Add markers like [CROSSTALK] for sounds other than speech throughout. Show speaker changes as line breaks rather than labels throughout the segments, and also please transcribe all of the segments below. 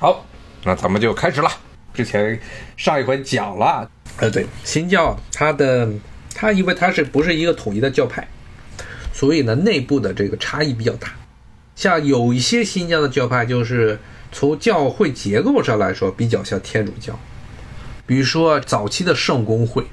好，那咱们就开始了。之前上一回讲了，
呃，对，新教它的它因为它是不是一个统一的教派，所以呢内部的这个差异比较大。像有一些新疆的教派，就是从教会结构上来说比较像天主教，比如说早期的圣公会。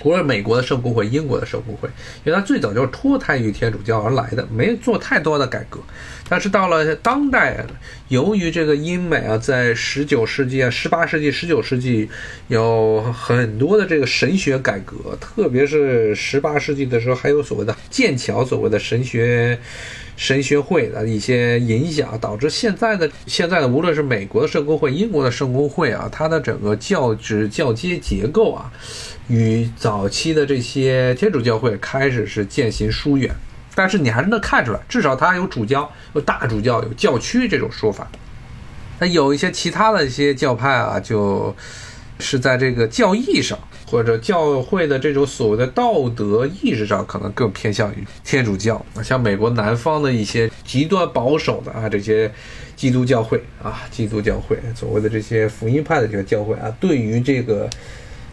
除了美国的圣公会、英国的圣公会，因为它最早就是脱胎于天主教而来的，没做太多的改革。但是到了当代，由于这个英美啊，在十九世纪啊、十八世纪、十九世纪有很多的这个神学改革，特别是十八世纪的时候，还有所谓的剑桥所谓的神学。神学会的一些影响，导致现在的现在的无论是美国的圣公会、英国的圣公会啊，它的整个教职教阶结构啊，与早期的这些天主教会开始是渐行疏远。但是你还是能看出来，至少它有主教、有大主教、有教区这种说法。那有一些其他的一些教派啊，就是在这个教义上。或者教会的这种所谓的道德意识上，可能更偏向于天主教。像美国南方的一些极端保守的啊，这些基督教会啊，基督教会所谓的这些福音派的这个教会啊，对于这个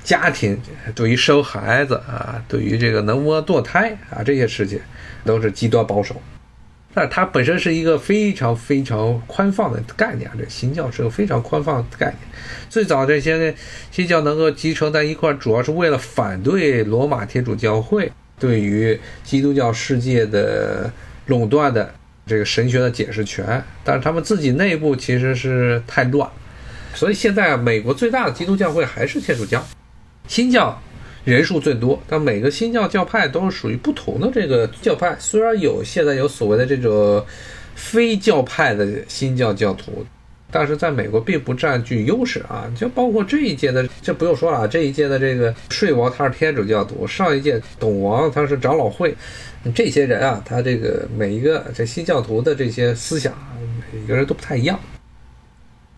家庭，对于生孩子啊，对于这个能不能堕胎啊这些事情，都是极端保守。但它本身是一个非常非常宽放的概念，这新教是个非常宽放的概念。最早这些新教能够集成在一块，主要是为了反对罗马天主教会对于基督教世界的垄断的这个神学的解释权。但是他们自己内部其实是太乱，所以现在美国最大的基督教会还是天主教，新教。人数最多，但每个新教教派都是属于不同的这个教派。虽然有现在有所谓的这种非教派的新教教徒，但是在美国并不占据优势啊。就包括这一届的，这不用说了，这一届的这个税王他是天主教徒，上一届董王他是长老会，这些人啊，他这个每一个这新教徒的这些思想，每个人都不太一样。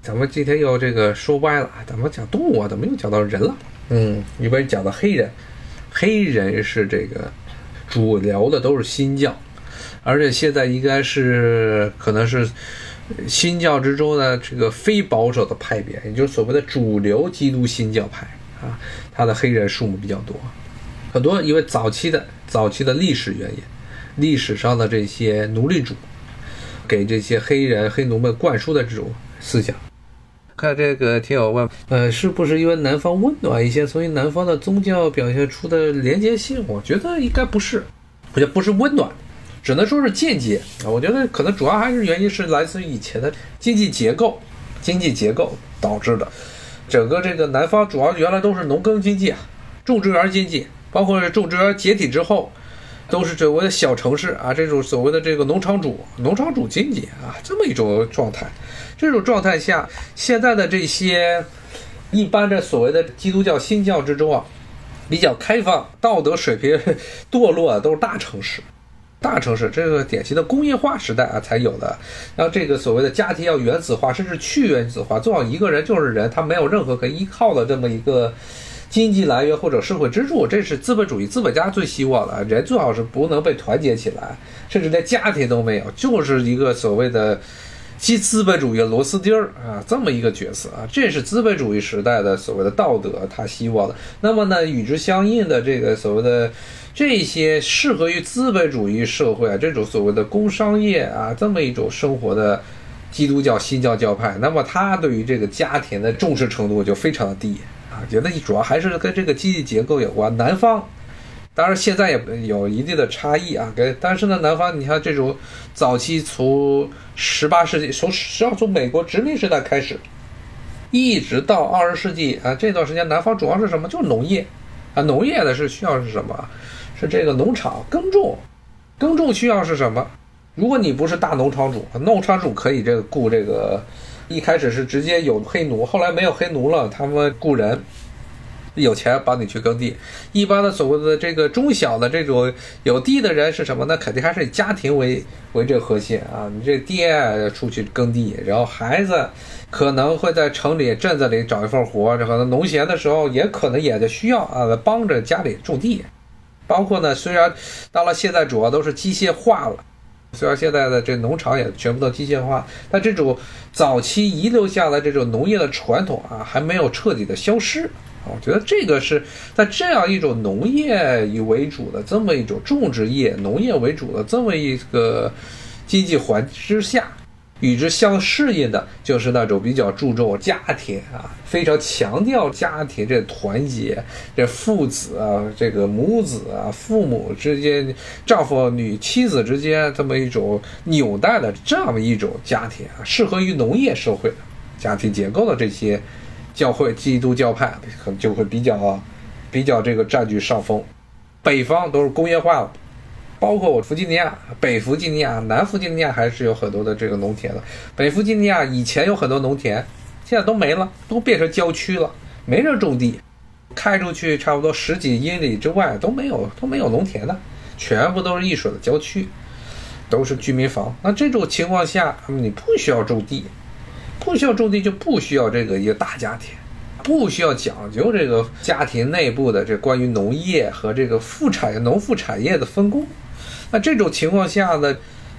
咱们今天又这个说歪了，咱们讲动物啊，怎么又讲到人了？嗯，一般讲到黑人，黑人是这个主流的都是新教，而且现在应该是可能是新教之中的这个非保守的派别，也就是所谓的主流基督新教派啊，它的黑人数目比较多，很多因为早期的早期的历史原因，历史上的这些奴隶主给这些黑人黑奴们灌输的这种思想。看这个听友问，呃，是不是因为南方温暖一些，所以南方的宗教表现出的连接性？我觉得应该不是，我觉得不是温暖，只能说是间接啊。我觉得可能主要还是原因是来自于以前的经济结构，经济结构导致的。整个这个南方主要原来都是农耕经济啊，种植园经济，包括种植园解体之后，都是所谓的小城市啊，这种所谓的这个农场主、农场主经济啊，这么一种状态。这种状态下，现在的这些一般的所谓的基督教新教之中啊，比较开放、道德水平 [LAUGHS] 堕落的都是大城市，大城市这个典型的工业化时代啊才有的。然后这个所谓的家庭要原子化，甚至去原子化，做好一个人就是人，他没有任何可依靠的这么一个经济来源或者社会支柱，这是资本主义资本家最希望的。人最好是不能被团结起来，甚至连家庭都没有，就是一个所谓的。即资本主义螺丝钉儿啊，这么一个角色啊，这是资本主义时代的所谓的道德，他希望的。那么呢，与之相应的这个所谓的这些适合于资本主义社会啊，这种所谓的工商业啊，这么一种生活的基督教新教教派，那么他对于这个家庭的重视程度就非常的低啊，觉得主要还是跟这个经济结构有关。南方。当然，现在也有一定的差异啊。跟但是呢，南方你像这种早期从十八世纪，从实际上从美国殖民时代开始，一直到二十世纪啊这段时间，南方主要是什么？就是农业啊，农业的是需要是什么？是这个农场耕种，耕种需要是什么？如果你不是大农场主，农场主可以这个雇这个，一开始是直接有黑奴，后来没有黑奴了，他们雇人。有钱帮你去耕地，一般的所谓的这个中小的这种有地的人是什么？呢肯定还是以家庭为为这核心啊。你这爹出去耕地，然后孩子可能会在城里、镇子里找一份活，这可能农闲的时候也可能也就需要啊，帮着家里种地。包括呢，虽然到了现在主要都是机械化了，虽然现在的这农场也全部都机械化，但这种早期遗留下来这种农业的传统啊，还没有彻底的消失。我觉得这个是在这样一种农业以为主的这么一种种植业、农业为主的这么一个经济环之下。与之相适应的就是那种比较注重家庭啊，非常强调家庭这团结，这父子啊，这个母子啊，父母之间，丈夫女妻子之间这么一种纽带的这么一种家庭啊，适合于农业社会的家庭结构的这些教会基督教派可能就会比较比较这个占据上风，北方都是工业化了。包括我弗吉尼亚、北弗吉尼亚、南弗吉尼亚还是有很多的这个农田的。北弗吉尼亚以前有很多农田，现在都没了，都变成郊区了，没人种地。开出去差不多十几英里之外都没有都没有农田的，全部都是一水的郊区，都是居民房。那这种情况下，你不需要种地，不需要种地就不需要这个一个大家庭，不需要讲究这个家庭内部的这关于农业和这个副产业、农副产业的分工。那这种情况下呢，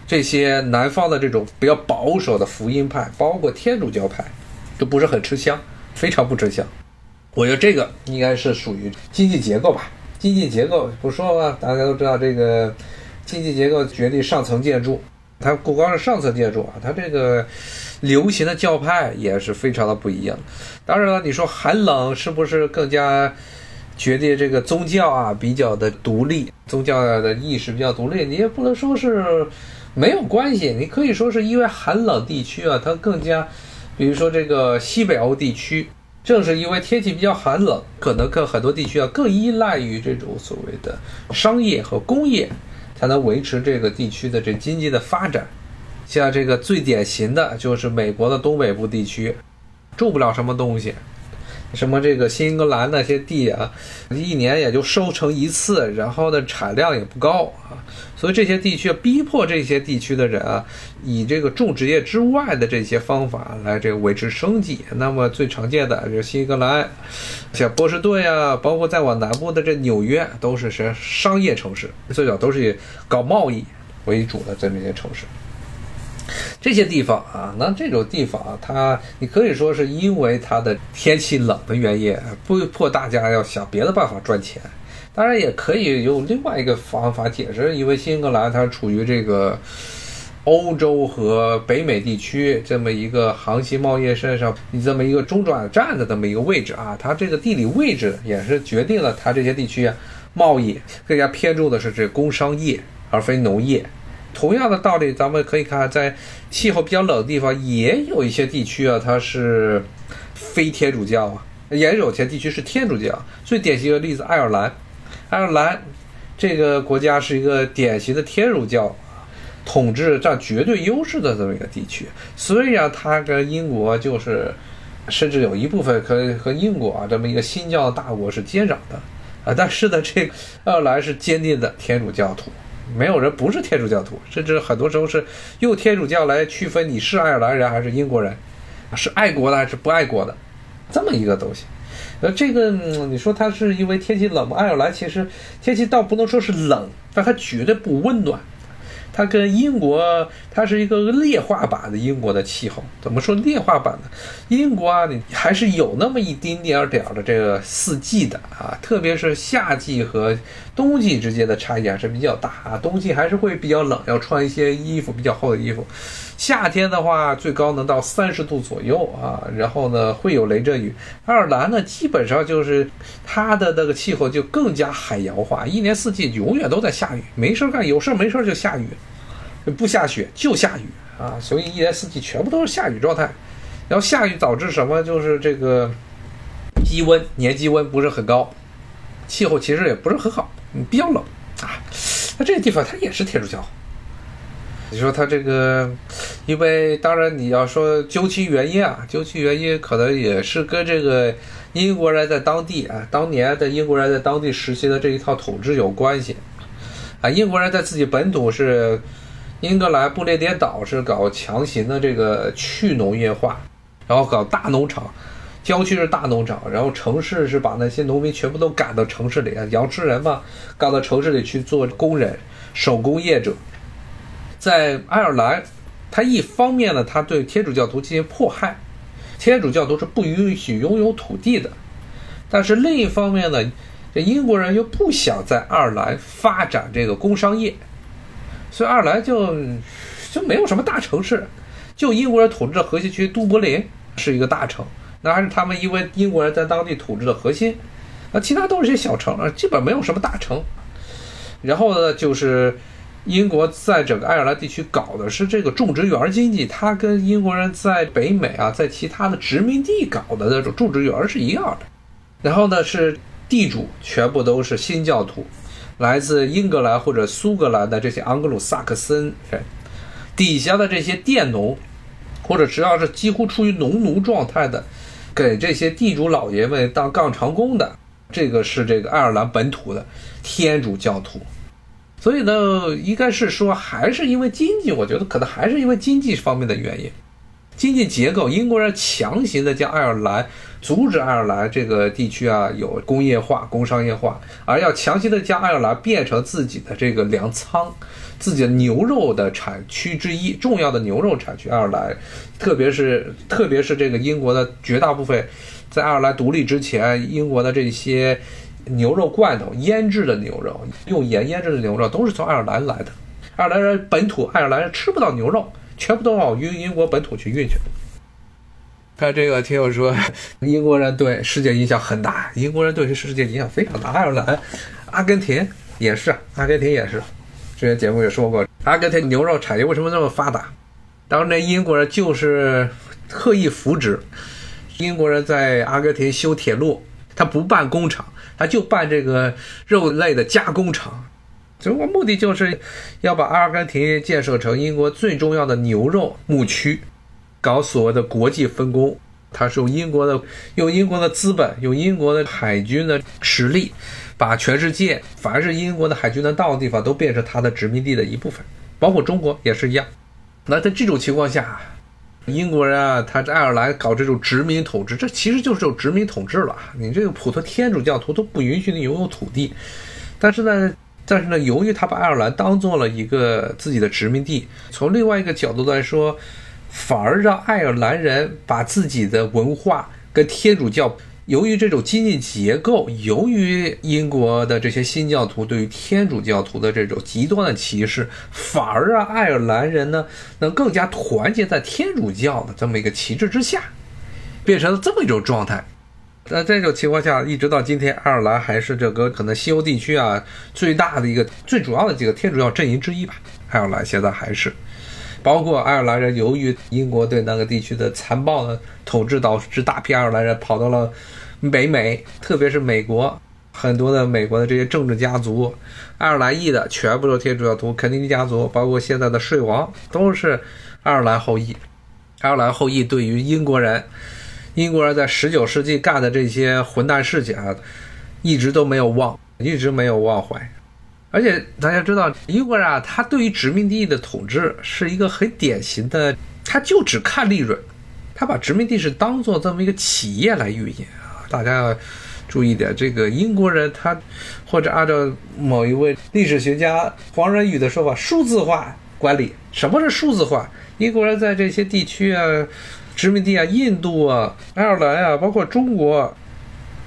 这些南方的这种比较保守的福音派，包括天主教派，都不是很吃香，非常不吃香。我觉得这个应该是属于经济结构吧。经济结构不说了，大家都知道这个经济结构决定上层建筑。它不光是上层建筑啊，它这个流行的教派也是非常的不一样。当然了，你说寒冷是不是更加？决定这个宗教啊比较的独立，宗教的意识比较独立，你也不能说是没有关系，你可以说是因为寒冷地区啊，它更加，比如说这个西北欧地区，正是因为天气比较寒冷，可能更很多地区啊更依赖于这种所谓的商业和工业，才能维持这个地区的这经济的发展。像这个最典型的就是美国的东北部地区，种不了什么东西。什么这个新英格兰那些地啊，一年也就收成一次，然后呢产量也不高啊，所以这些地区逼迫这些地区的人啊，以这个种植业之外的这些方法来这个维持生计。那么最常见的就是新英格兰，像波士顿呀，包括再往南部的这纽约，都是是商业城市，最早都是以搞贸易为主的这么一些城市。这些地方啊，那这种地方啊，它你可以说是因为它的天气冷的原因，不迫大家要想别的办法赚钱。当然也可以用另外一个方法解释，因为新英格兰它处于这个 [LAUGHS] 欧洲和北美地区这么一个航行贸易线上，你这么一个中转站的这么一个位置啊，它这个地理位置也是决定了它这些地区啊贸易更加偏重的是这工商业而非农业。同样的道理，咱们可以看，在气候比较冷的地方，也有一些地区啊，它是非天主教啊，也有些地区是天主教。最典型的例子，爱尔兰，爱尔兰这个国家是一个典型的天主教统治占绝对优势的这么一个地区。虽然它跟英国就是，甚至有一部分可以和英国啊这么一个新教大国是接壤的啊，但是呢，这个爱尔兰是坚定的天主教徒。没有人不是天主教徒，甚至很多时候是用天主教来区分你是爱尔兰人还是英国人，是爱国的还是不爱国的，这么一个东西。呃，这个你说它是因为天气冷吗？爱尔兰其实天气倒不能说是冷，但它绝对不温暖。它跟英国，它是一个劣化版的英国的气候。怎么说劣化版的？英国啊，你还是有那么一丁点儿点儿的这个四季的啊，特别是夏季和冬季之间的差异还是比较大啊。冬季还是会比较冷，要穿一些衣服比较厚的衣服。夏天的话，最高能到三十度左右啊，然后呢会有雷阵雨。爱尔兰呢，基本上就是它的那个气候就更加海洋化，一年四季永远都在下雨，没事干，有事没事就下雨，不下雪就下雨啊，所以一年四季全部都是下雨状态。然后下雨导致什么？就是这个低温，年积温不是很高，气候其实也不是很好，比较冷啊。那这个地方它也是天主教。你说它这个，因为当然你要说究其原因啊，究其原因可能也是跟这个英国人在当地啊，当年的英国人在当地实行的这一套统治有关系啊。英国人在自己本土是英格兰不列颠岛是搞强行的这个去农业化，然后搞大农场，郊区是大农场，然后城市是把那些农民全部都赶到城市里啊，羊吃人嘛，赶到城市里去做工人、手工业者。在爱尔兰，他一方面呢，他对天主教徒进行迫害，天主教徒是不允许拥有土地的，但是另一方面呢，这英国人又不想在爱尔兰发展这个工商业，所以爱尔兰就就没有什么大城市，就英国人统治的核心区都柏林是一个大城，那还是他们因为英国人在当地统治的核心，那其他都是些小城啊，基本没有什么大城。然后呢，就是英国在整个爱尔兰地区搞的是这个种植园经济，它跟英国人在北美啊，在其他的殖民地搞的那种种植园是一样的。然后呢，是地主全部都是新教徒，来自英格兰或者苏格兰的这些盎格鲁撒克森人，底下的这些佃农，或者只要是几乎处于农奴状态的，给这些地主老爷们当杠长工的，这个是这个爱尔兰本土的。天主教徒，所以呢，应该是说还是因为经济，我觉得可能还是因为经济方面的原因，经济结构，英国人强行的将爱尔兰阻止爱尔兰这个地区啊有工业化、工商业化，而要强行的将爱尔兰变成自己的这个粮仓，自己的牛肉的产区之一，重要的牛肉产区，爱尔兰，特别是特别是这个英国的绝大部分，在爱尔兰独立之前，英国的这些。牛肉罐头、腌制的牛肉，用盐腌制的牛肉都是从爱尔兰来的。爱尔兰人本土，爱尔兰人吃不到牛肉，全部都往英英国本土去运去。看这个听友说，[LAUGHS] 英国人对世界影响很大，英国人对世界影响非常大。爱尔兰、阿根廷也是，阿根廷也是。之前节目也说过，阿根廷牛肉产业为什么那么发达？当时那英国人就是特意扶植英国人在阿根廷修铁路，他不办工厂。他就办这个肉类的加工厂，中国目的就是要把阿根廷建设成英国最重要的牛肉牧区，搞所谓的国际分工。他是用英国的用英国的资本，用英国的海军的实力，把全世界凡是英国的海军能到的地方都变成他的殖民地的一部分，包括中国也是一样。那在这种情况下，英国人啊，他在爱尔兰搞这种殖民统治，这其实就是种殖民统治了。你这个普通天主教徒都不允许你拥有土地，但是呢，但是呢，由于他把爱尔兰当做了一个自己的殖民地，从另外一个角度来说，反而让爱尔兰人把自己的文化跟天主教。由于这种经济结构，由于英国的这些新教徒对于天主教徒的这种极端的歧视，反而让爱尔兰人呢能更加团结在天主教的这么一个旗帜之下，变成了这么一种状态。在这种情况下，一直到今天，爱尔兰还是这个可能西欧地区啊最大的一个、最主要的几个天主教阵营之一吧。爱尔兰现在还是。包括爱尔兰人，由于英国对那个地区的残暴的统治，导致大批爱尔兰人跑到了北美，特别是美国，很多的美国的这些政治家族，爱尔兰裔的全部都是天主教徒，肯尼迪家族，包括现在的税王，都是爱尔兰后裔。爱尔兰后裔对于英国人，英国人在十九世纪干的这些混蛋事情啊，一直都没有忘，一直没有忘怀。而且大家知道，英国人啊，他对于殖民地的统治是一个很典型的，他就只看利润，他把殖民地是当做这么一个企业来运营啊。大家要注意点，这个英国人他或者按照某一位历史学家黄仁宇的说法，数字化管理。什么是数字化？英国人在这些地区啊，殖民地啊，印度啊，爱尔兰啊，包括中国。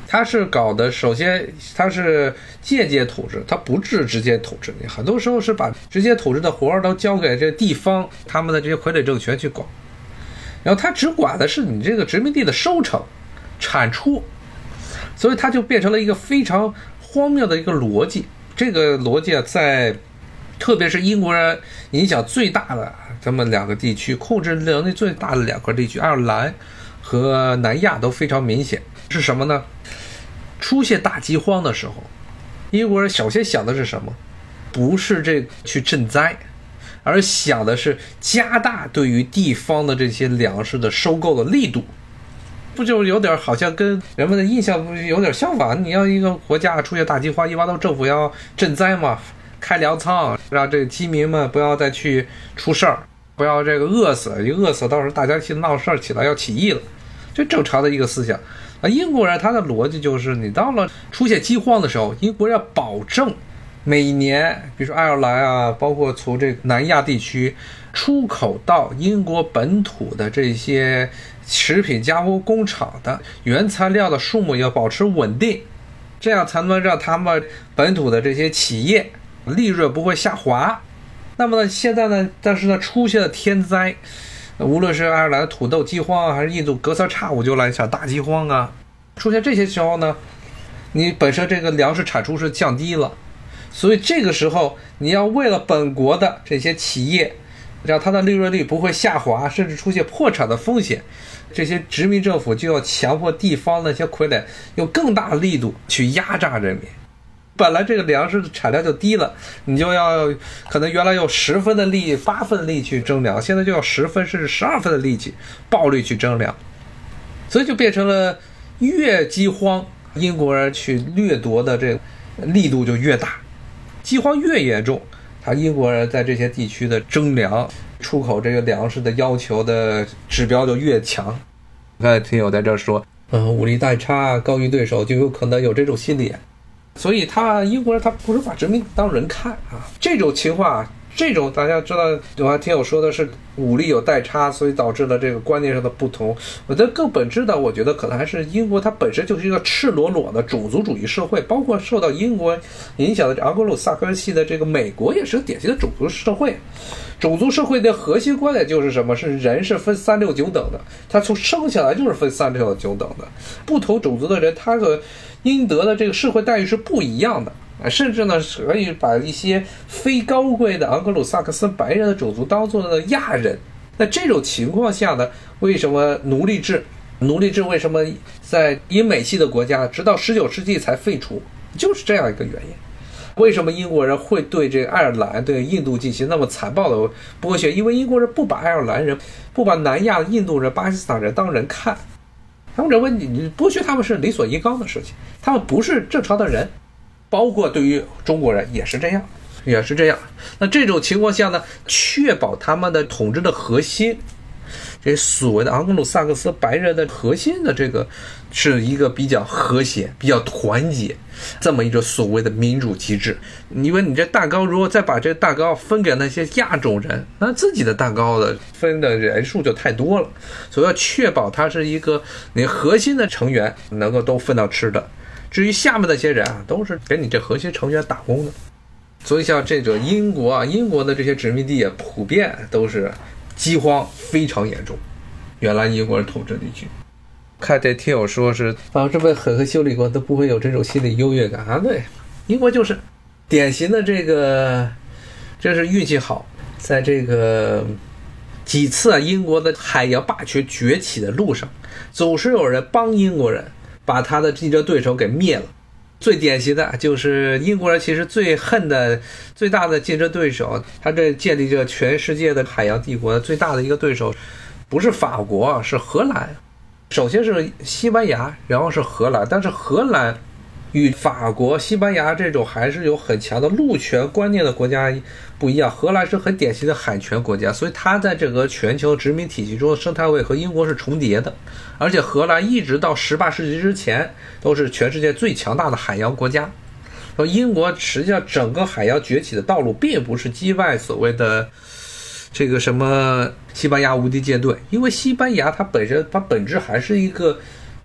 他是搞的，首先他是间接统治，他不是直接统治。很多时候是把直接统治的活儿都交给这地方他们的这些傀儡政权去管，然后他只管的是你这个殖民地的收成、产出，所以他就变成了一个非常荒谬的一个逻辑。这个逻辑啊，在特别是英国人影响最大的这么两个地区，控制能力最大的两块地区，爱尔兰和南亚都非常明显。是什么呢？出现大饥荒的时候，英国人首先想的是什么？不是这去赈灾，而想的是加大对于地方的这些粮食的收购的力度。不就有点好像跟人们的印象有点相反？你要一个国家出现大饥荒，一般都政府要赈灾嘛，开粮仓，让这饥民们不要再去出事儿，不要这个饿死。一饿死，到时候大家去闹事儿起来要起义了，这正常的一个思想。啊，英国人他的逻辑就是，你到了出现饥荒的时候，英国人要保证每年，比如说爱尔兰啊，包括从这个南亚地区出口到英国本土的这些食品加工工厂的原材料的数目要保持稳定，这样才能让他们本土的这些企业利润不会下滑。那么呢，现在呢，但是呢，出现了天灾，无论是爱尔兰土豆饥荒啊，还是印度隔三差五就来一场大饥荒啊，出现这些时候呢，你本身这个粮食产出是降低了。所以这个时候，你要为了本国的这些企业，让它的利润率不会下滑，甚至出现破产的风险，这些殖民政府就要强迫地方那些傀儡用更大力度去压榨人民。本来这个粮食的产量就低了，你就要可能原来用十分的力、八分力去征粮，现在就要十分甚至十二分的力气暴力去征粮，所以就变成了越饥荒，英国人去掠夺的这个力度就越大。饥荒越严重，他英国人在这些地区的征粮、出口这个粮食的要求的指标就越强。刚才听友在这说，嗯，武力代差高于对手，就有可能有这种心理。所以他英国人他不是把殖民当人看啊，这种情况。这种大家知道，我还听我说的是武力有代差，所以导致了这个观念上的不同。我觉得更本质的，我觉得可能还是英国它本身就是一个赤裸裸的种族主义社会，包括受到英国影响的昂格鲁萨克系的这个美国也是个典型的种族社会。种族社会的核心观点就是什么？是人是分三六九等的，他从生下来就是分三六九等的，不同种族的人他和应得的这个社会待遇是不一样的。啊，甚至呢，可以把一些非高贵的昂格鲁萨克斯白人的种族当做了亚人。那这种情况下呢，为什么奴隶制？奴隶制为什么在英美系的国家直到十九世纪才废除？就是这样一个原因。为什么英国人会对这个爱尔兰、对印度进行那么残暴的剥削？因为英国人不把爱尔兰人、不把南亚的印度人、巴基斯坦人当人看，他们认为你你剥削他们是理所应当的事情，他们不是正常的人。包括对于中国人也是这样，也是这样。那这种情况下呢，确保他们的统治的核心，这所谓的昂格鲁萨克斯白人的核心的这个，是一个比较和谐、比较团结这么一个所谓的民主机制。因为你这蛋糕如果再把这蛋糕分给那些亚洲人，那自己的蛋糕的分的人数就太多了。所以要确保它是一个你核心的成员能够都分到吃的。至于下面那些人啊，都是给你这核心成员打工的，所以像这个英国啊，英国的这些殖民地啊，普遍都是饥荒非常严重。原来英国人统治地区，看这听友说是，啊，这么狠狠修理过都不会有这种心理优越感啊。对，英国就是典型的这个，这是运气好，在这个几次啊英国的海洋霸权崛起的路上，总是有人帮英国人。把他的竞争对手给灭了，最典型的就是英国人其实最恨的最大的竞争对手，他这建立着全世界的海洋帝国最大的一个对手，不是法国，是荷兰。首先是西班牙，然后是荷兰，但是荷兰。与法国、西班牙这种还是有很强的陆权观念的国家不一样，荷兰是很典型的海权国家，所以它在这个全球殖民体系中的生态位和英国是重叠的。而且荷兰一直到十八世纪之前都是全世界最强大的海洋国家。说英国实际上整个海洋崛起的道路并不是击败所谓的这个什么西班牙无敌舰队，因为西班牙它本身它本质还是一个。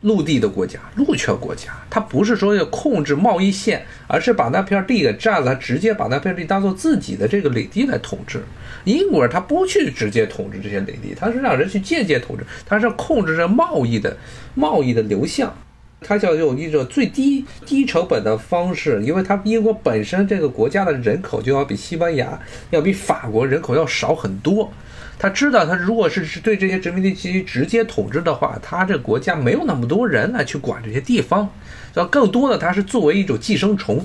陆地的国家，陆权国家，它不是说要控制贸易线，而是把那片地给占了，直接把那片地当做自己的这个领地来统治。英国人他不去直接统治这些领地，他是让人去间接统治，他是控制着贸易的贸易的流向，他叫用一种最低低成本的方式，因为他英国本身这个国家的人口就要比西班牙要比法国人口要少很多。他知道，他如果是是对这些殖民地区直接统治的话，他这国家没有那么多人来去管这些地方，要更多的他是作为一种寄生虫。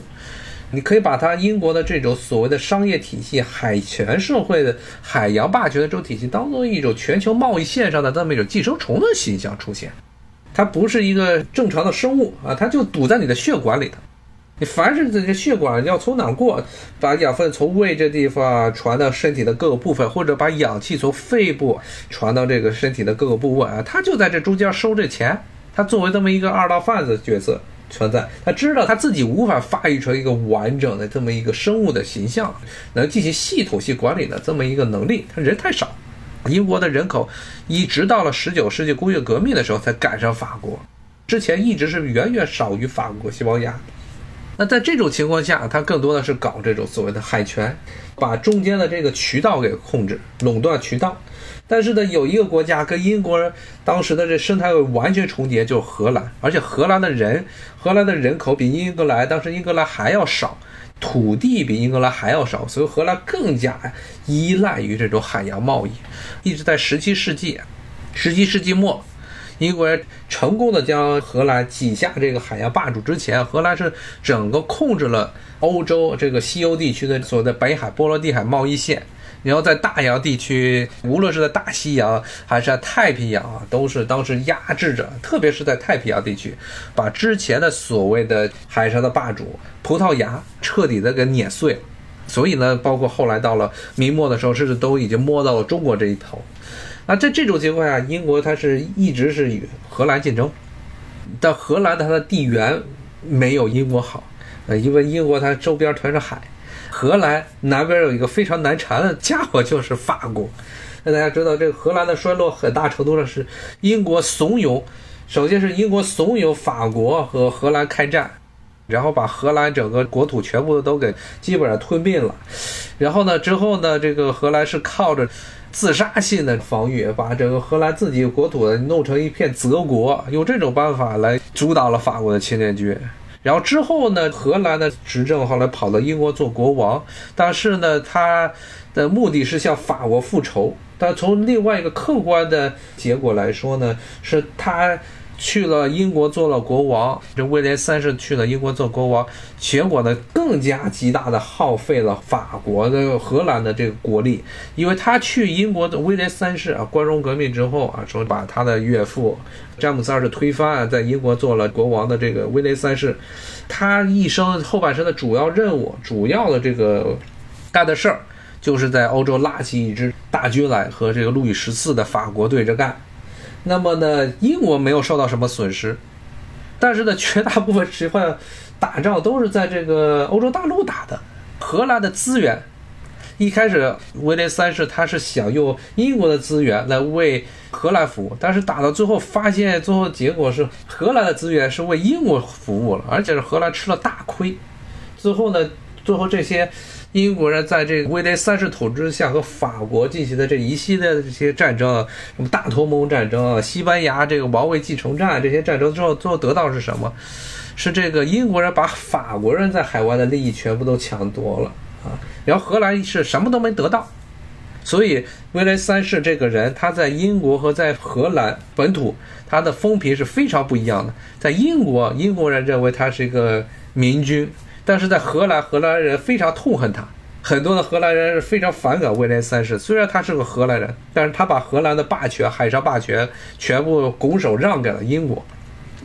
你可以把他英国的这种所谓的商业体系、海权社会的海洋霸权的这种体系，当做一种全球贸易线上的这么一种寄生虫的形象出现。它不是一个正常的生物啊，它就堵在你的血管里头。你凡是这些血管要从哪过，把养分从胃这地方传到身体的各个部分，或者把氧气从肺部传到这个身体的各个部位啊，他就在这中间收这钱。他作为这么一个二道贩子角色，存在。他知道他自己无法发育成一个完整的这么一个生物的形象，能进行系统性管理的这么一个能力，他人太少。英国的人口一直到了十九世纪工业革命的时候才赶上法国，之前一直是远远少于法国、西班牙。那在这种情况下，他更多的是搞这种所谓的海权，把中间的这个渠道给控制，垄断渠道。但是呢，有一个国家跟英国人当时的这生态完全重叠，就是荷兰。而且荷兰的人，荷兰的人口比英格兰当时英格兰还要少，土地比英格兰还要少，所以荷兰更加依赖于这种海洋贸易。一直在十七世纪，十七世纪末，英国人成功的将荷兰挤下这个海洋霸主之前，荷兰是整个控制了欧洲这个西欧地区的所谓的北海、波罗的海贸易线。然后在大洋地区，无论是在大西洋还是在太平洋啊，都是当时压制着，特别是在太平洋地区，把之前的所谓的海上的霸主葡萄牙彻底的给碾碎。所以呢，包括后来到了明末的时候，甚至都已经摸到了中国这一头。那在这种情况下，英国它是一直是与荷兰竞争，但荷兰它的地缘没有英国好，呃，因为英国它周边全是海。荷兰南边有一个非常难缠的家伙，就是法国。那大家知道，这个荷兰的衰落很大程度上是英国怂恿。首先是英国怂恿法国和荷兰开战，然后把荷兰整个国土全部都给基本上吞并了。然后呢，之后呢，这个荷兰是靠着自杀性的防御，把整个荷兰自己国土弄成一片泽国，用这种办法来阻挡了法国的侵略军。然后之后呢，荷兰的执政后来跑到英国做国王，但是呢，他的目的是向法国复仇。但从另外一个客观的结果来说呢，是他。去了英国做了国王，这威廉三世去了英国做国王，结果呢更加极大的耗费了法国的荷兰的这个国力，因为他去英国的威廉三世啊，光荣革命之后啊，说把他的岳父詹姆斯二世推翻，在英国做了国王的这个威廉三世，他一生后半生的主要任务、主要的这个干的事儿，就是在欧洲拉起一支大军来和这个路易十四的法国对着干。那么呢，英国没有受到什么损失，但是呢，绝大部分时候打仗都是在这个欧洲大陆打的。荷兰的资源，一开始威廉三世他是想用英国的资源来为荷兰服务，但是打到最后发现，最后结果是荷兰的资源是为英国服务了，而且是荷兰吃了大亏。最后呢，最后这些。英国人在这个威廉三世统治下和法国进行的这一系列的这些战争，什么大同盟战争、西班牙这个王位继承战这些战争之后，最后得到是什么？是这个英国人把法国人在海外的利益全部都抢夺了啊！然后荷兰是什么都没得到，所以威廉三世这个人他在英国和在荷兰本土他的风评是非常不一样的。在英国，英国人认为他是一个明君。但是在荷兰，荷兰人非常痛恨他，很多的荷兰人是非常反感威廉三世。虽然他是个荷兰人，但是他把荷兰的霸权、海上霸权全部拱手让给了英国。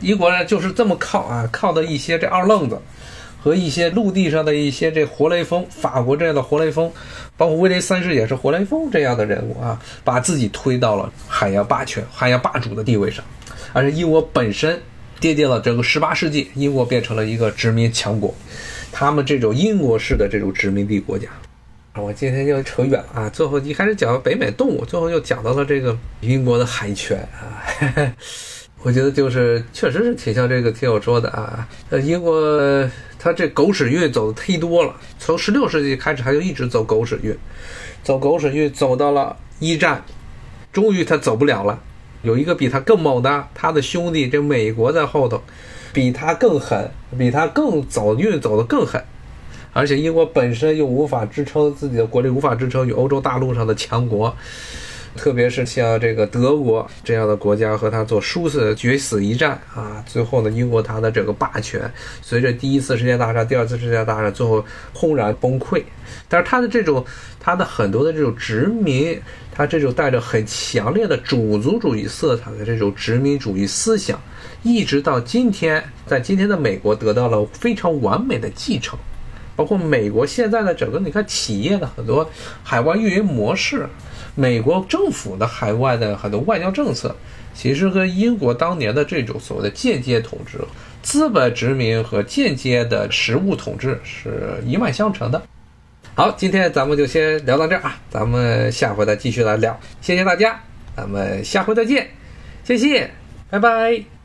英国人就是这么靠啊，靠的一些这二愣子和一些陆地上的一些这活雷锋，法国这样的活雷锋，包括威廉三世也是活雷锋这样的人物啊，把自己推到了海洋霸权、海洋霸主的地位上，而且英国本身。跌跌了整个十八世纪，英国变成了一个殖民强国。他们这种英国式的这种殖民地国家，我今天就扯远了啊。最后一开始讲北美动物，最后又讲到了这个英国的海权啊。[LAUGHS] 我觉得就是确实是挺像这个听友说的啊。呃，英国它这狗屎运走的忒多了，从十六世纪开始，它就一直走狗屎运，走狗屎运走到了一战，终于它走不了了。有一个比他更猛的，他的兄弟这美国在后头，比他更狠，比他更走运走得更狠，而且英国本身又无法支撑自己的国力，无法支撑与欧洲大陆上的强国，特别是像这个德国这样的国家和他做殊死决死一战啊，最后呢，英国它的这个霸权随着第一次世界大战、第二次世界大战最后轰然崩溃，但是他的这种他的很多的这种殖民。他这种带着很强烈的种族主义色彩的这种殖民主义思想，一直到今天，在今天的美国得到了非常完美的继承，包括美国现在的整个你看企业的很多海外运营模式，美国政府的海外的很多外交政策，其实和英国当年的这种所谓的间接统治、资本殖民和间接的实物统治是一脉相承的。好，今天咱们就先聊到这儿啊，咱们下回再继续来聊。谢谢大家，咱们下回再见，谢谢，拜拜。